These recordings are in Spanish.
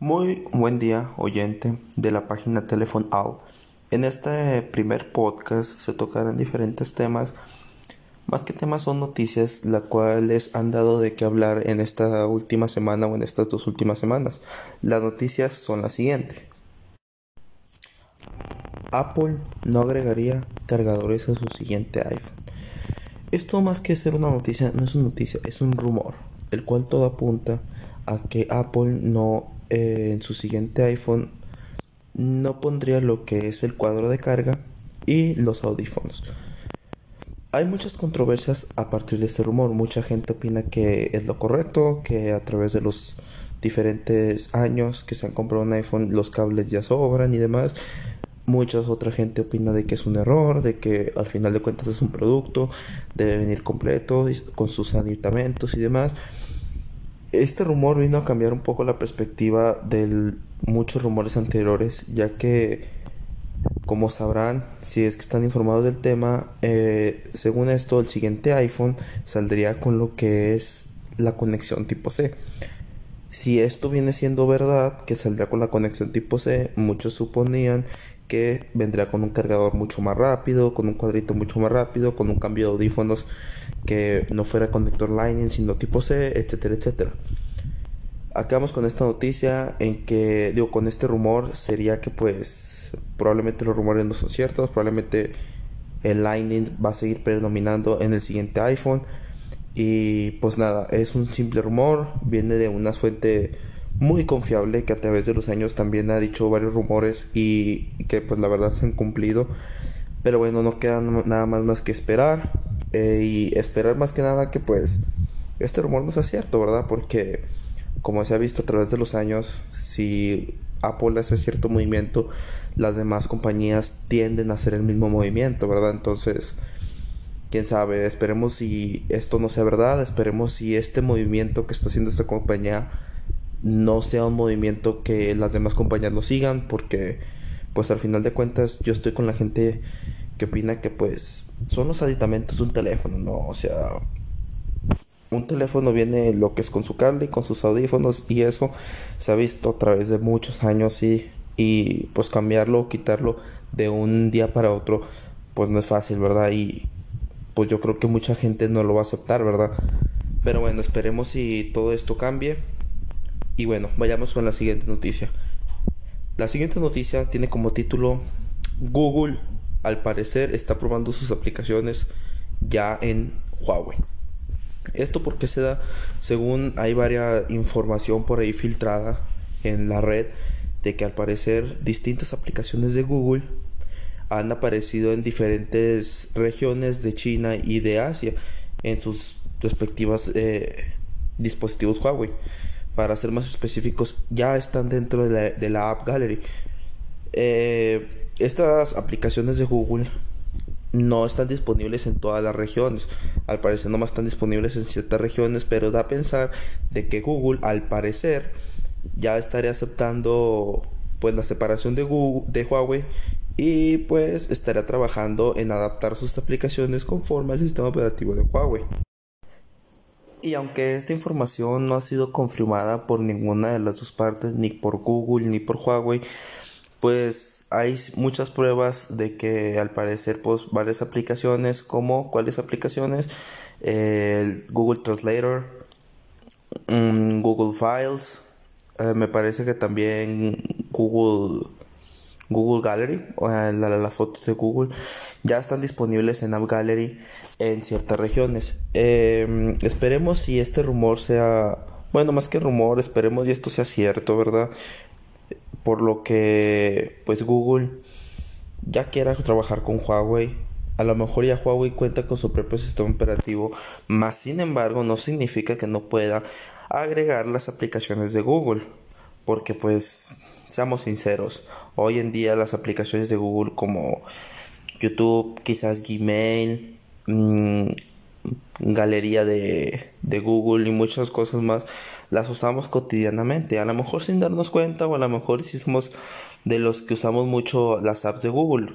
Muy buen día, oyente de la página Telephone All. En este primer podcast se tocarán diferentes temas. Más que temas son noticias, las cuales han dado de qué hablar en esta última semana o en estas dos últimas semanas. Las noticias son las siguientes. Apple no agregaría cargadores a su siguiente iPhone. Esto más que ser una noticia, no es una noticia, es un rumor, el cual todo apunta a que Apple no eh, en su siguiente iPhone no pondría lo que es el cuadro de carga y los audífonos. Hay muchas controversias a partir de este rumor. Mucha gente opina que es lo correcto, que a través de los diferentes años que se han comprado un iPhone los cables ya sobran y demás. Mucha otra gente opina de que es un error, de que al final de cuentas es un producto, debe venir completo con sus aditamentos y demás. Este rumor vino a cambiar un poco la perspectiva de muchos rumores anteriores, ya que, como sabrán, si es que están informados del tema, eh, según esto, el siguiente iPhone saldría con lo que es la conexión tipo C. Si esto viene siendo verdad, que saldrá con la conexión tipo C, muchos suponían que vendría con un cargador mucho más rápido, con un cuadrito mucho más rápido, con un cambio de audífonos que no fuera conector Lightning sino tipo C, etcétera, etcétera. Acabamos con esta noticia en que, digo, con este rumor sería que pues probablemente los rumores no son ciertos, probablemente el Lightning va a seguir predominando en el siguiente iPhone y pues nada, es un simple rumor, viene de una fuente muy confiable que a través de los años también ha dicho varios rumores y que pues la verdad se han cumplido. Pero bueno, no queda nada más más que esperar eh, y esperar más que nada que pues este rumor no sea cierto, ¿verdad? Porque como se ha visto a través de los años, si Apple hace cierto movimiento, las demás compañías tienden a hacer el mismo movimiento, ¿verdad? Entonces, quién sabe, esperemos si esto no sea verdad, esperemos si este movimiento que está haciendo esta compañía no sea un movimiento que las demás compañías lo sigan porque pues al final de cuentas yo estoy con la gente que opina que pues son los aditamentos de un teléfono, ¿no? O sea, un teléfono viene lo que es con su cable y con sus audífonos y eso se ha visto a través de muchos años y, y pues cambiarlo quitarlo de un día para otro pues no es fácil, ¿verdad? Y pues yo creo que mucha gente no lo va a aceptar, ¿verdad? Pero bueno, esperemos si todo esto cambie. Y bueno, vayamos con la siguiente noticia. La siguiente noticia tiene como título Google al parecer está probando sus aplicaciones ya en Huawei. Esto porque se da, según hay varias información por ahí filtrada en la red de que al parecer distintas aplicaciones de Google han aparecido en diferentes regiones de China y de Asia en sus respectivas eh, dispositivos Huawei para ser más específicos, ya están dentro de la, App Gallery. Eh, estas aplicaciones de Google no están disponibles en todas las regiones. Al parecer no más están disponibles en ciertas regiones, pero da a pensar de que Google al parecer ya estaría aceptando pues la separación de Google de Huawei y pues estaría trabajando en adaptar sus aplicaciones conforme al sistema operativo de Huawei. Y aunque esta información no ha sido confirmada por ninguna de las dos partes, ni por Google ni por Huawei, pues hay muchas pruebas de que al parecer pues varias aplicaciones como cuáles aplicaciones Google Translator mm, Google Files eh, me parece que también Google Google Gallery, o las fotos de Google, ya están disponibles en App Gallery en ciertas regiones. Em, esperemos si este rumor sea, bueno, más que rumor, esperemos y esto sea cierto, ¿verdad? Por lo que, pues Google ya quiera trabajar con Huawei. A lo mejor ya Huawei cuenta con su propio sistema operativo, más sin embargo no significa que no pueda agregar las aplicaciones de Google, porque pues seamos sinceros, hoy en día las aplicaciones de Google como YouTube, quizás Gmail, mm, galería de, de, Google y muchas cosas más, las usamos cotidianamente, a lo mejor sin darnos cuenta o a lo mejor si somos de los que usamos mucho las apps de Google.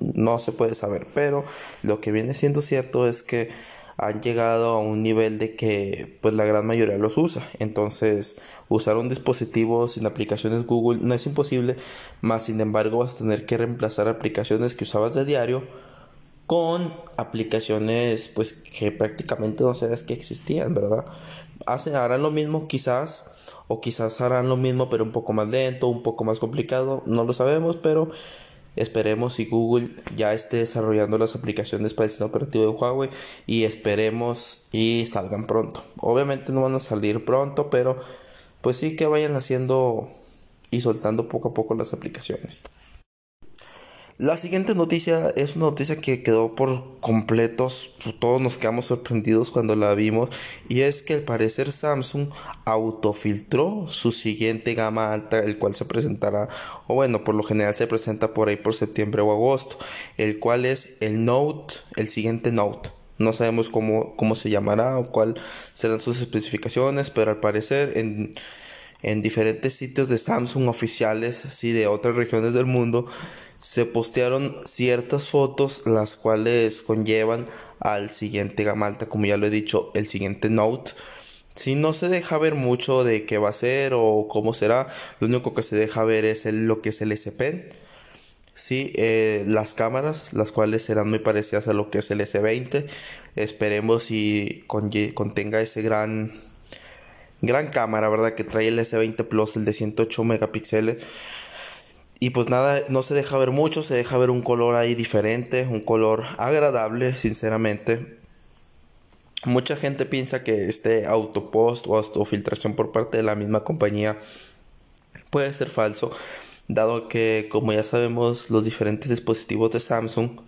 No se puede saber, pero lo que viene siendo cierto es que han llegado a un nivel de que pues la gran mayoría los usa. Entonces, usar un dispositivo sin aplicaciones Google no es imposible, más sin embargo vas a tener que reemplazar aplicaciones que usabas de diario con aplicaciones pues que prácticamente no sabes que existían, ¿verdad? Hacen, harán lo mismo quizás o quizás harán lo mismo pero un poco más lento, un poco más complicado, no lo sabemos, pero esperemos si Google ya esté desarrollando las aplicaciones para el sistema operativo de Huawei y esperemos y salgan pronto. Obviamente no van a salir pronto, pero pues sí que vayan haciendo y soltando poco a poco las aplicaciones. La siguiente noticia es una noticia que quedó por completos, todos nos quedamos sorprendidos cuando la vimos y es que al parecer Samsung autofiltró su siguiente gama alta, el cual se presentará, o bueno, por lo general se presenta por ahí por septiembre o agosto, el cual es el Note, el siguiente Note. No sabemos cómo, cómo se llamará o cuáles serán sus especificaciones, pero al parecer en, en diferentes sitios de Samsung oficiales, sí, de otras regiones del mundo, se postearon ciertas fotos las cuales conllevan al siguiente gama alta, como ya lo he dicho, el siguiente Note. Si no se deja ver mucho de qué va a ser o cómo será, lo único que se deja ver es lo que es el S Pen. Sí, eh, las cámaras, las cuales serán muy parecidas a lo que es el S20. Esperemos y contenga ese gran, gran cámara, ¿verdad? Que trae el S20 Plus, el de 108 megapíxeles y pues nada, no se deja ver mucho, se deja ver un color ahí diferente, un color agradable, sinceramente. Mucha gente piensa que este autopost o autofiltración por parte de la misma compañía puede ser falso, dado que como ya sabemos los diferentes dispositivos de Samsung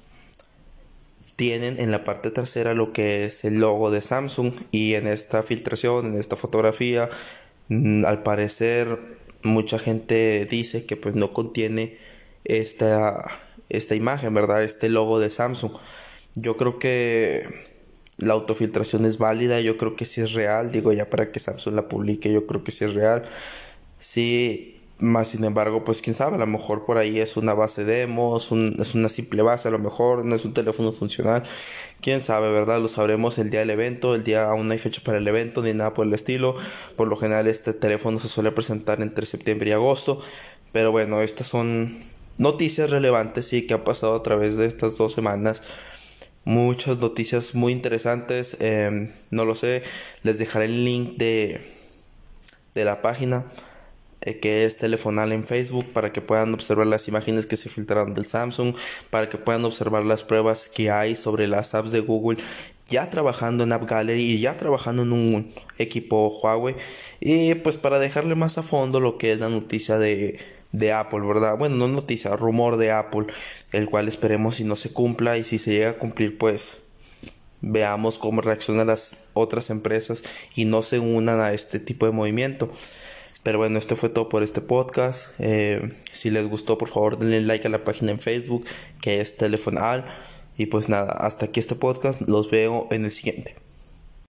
tienen en la parte trasera lo que es el logo de Samsung y en esta filtración, en esta fotografía, mm, al parecer mucha gente dice que pues no contiene esta, esta imagen, ¿verdad? Este logo de Samsung. Yo creo que la autofiltración es válida, yo creo que sí es real, digo ya para que Samsung la publique, yo creo que sí es real. Sí, más sin embargo, pues quién sabe, a lo mejor por ahí es una base demo, es, es una simple base, a lo mejor no es un teléfono funcional. Quién sabe, ¿verdad? Lo sabremos el día del evento, el día aún no hay fecha para el evento ni nada por el estilo. Por lo general este teléfono se suele presentar entre septiembre y agosto. Pero bueno, estas son noticias relevantes, sí, que han pasado a través de estas dos semanas. Muchas noticias muy interesantes. Em, no lo sé, les dejaré el link de, de la página eh, que es telefonal en Facebook para que puedan observar las imágenes que se filtraron del Samsung, para que puedan observar las pruebas que hay sobre las apps de Google ya trabajando en App Gallery y ya trabajando en un equipo Huawei y pues para dejarle más a fondo lo que es la noticia de, de Apple, ¿verdad? Bueno, no noticia, rumor de Apple, el cual esperemos si no se cumpla y si se llega a cumplir pues veamos cómo reaccionan las otras empresas y no se unan a este tipo de movimiento. Pero bueno, esto fue todo por este podcast. Eh, si les gustó, por favor denle like a la página en Facebook que es Telefonal. Y pues nada, hasta aquí este podcast. Los veo en el siguiente.